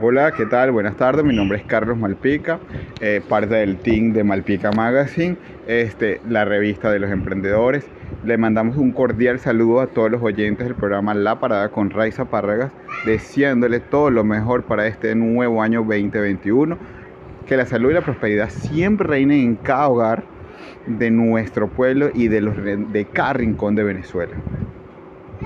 Hola, ¿qué tal? Buenas tardes, mi nombre es Carlos Malpica, eh, parte del team de Malpica Magazine, este, la revista de los emprendedores. Le mandamos un cordial saludo a todos los oyentes del programa La Parada con Raiza Párragas, deseándole todo lo mejor para este nuevo año 2021. Que la salud y la prosperidad siempre reinen en cada hogar de nuestro pueblo y de, los, de cada rincón de Venezuela.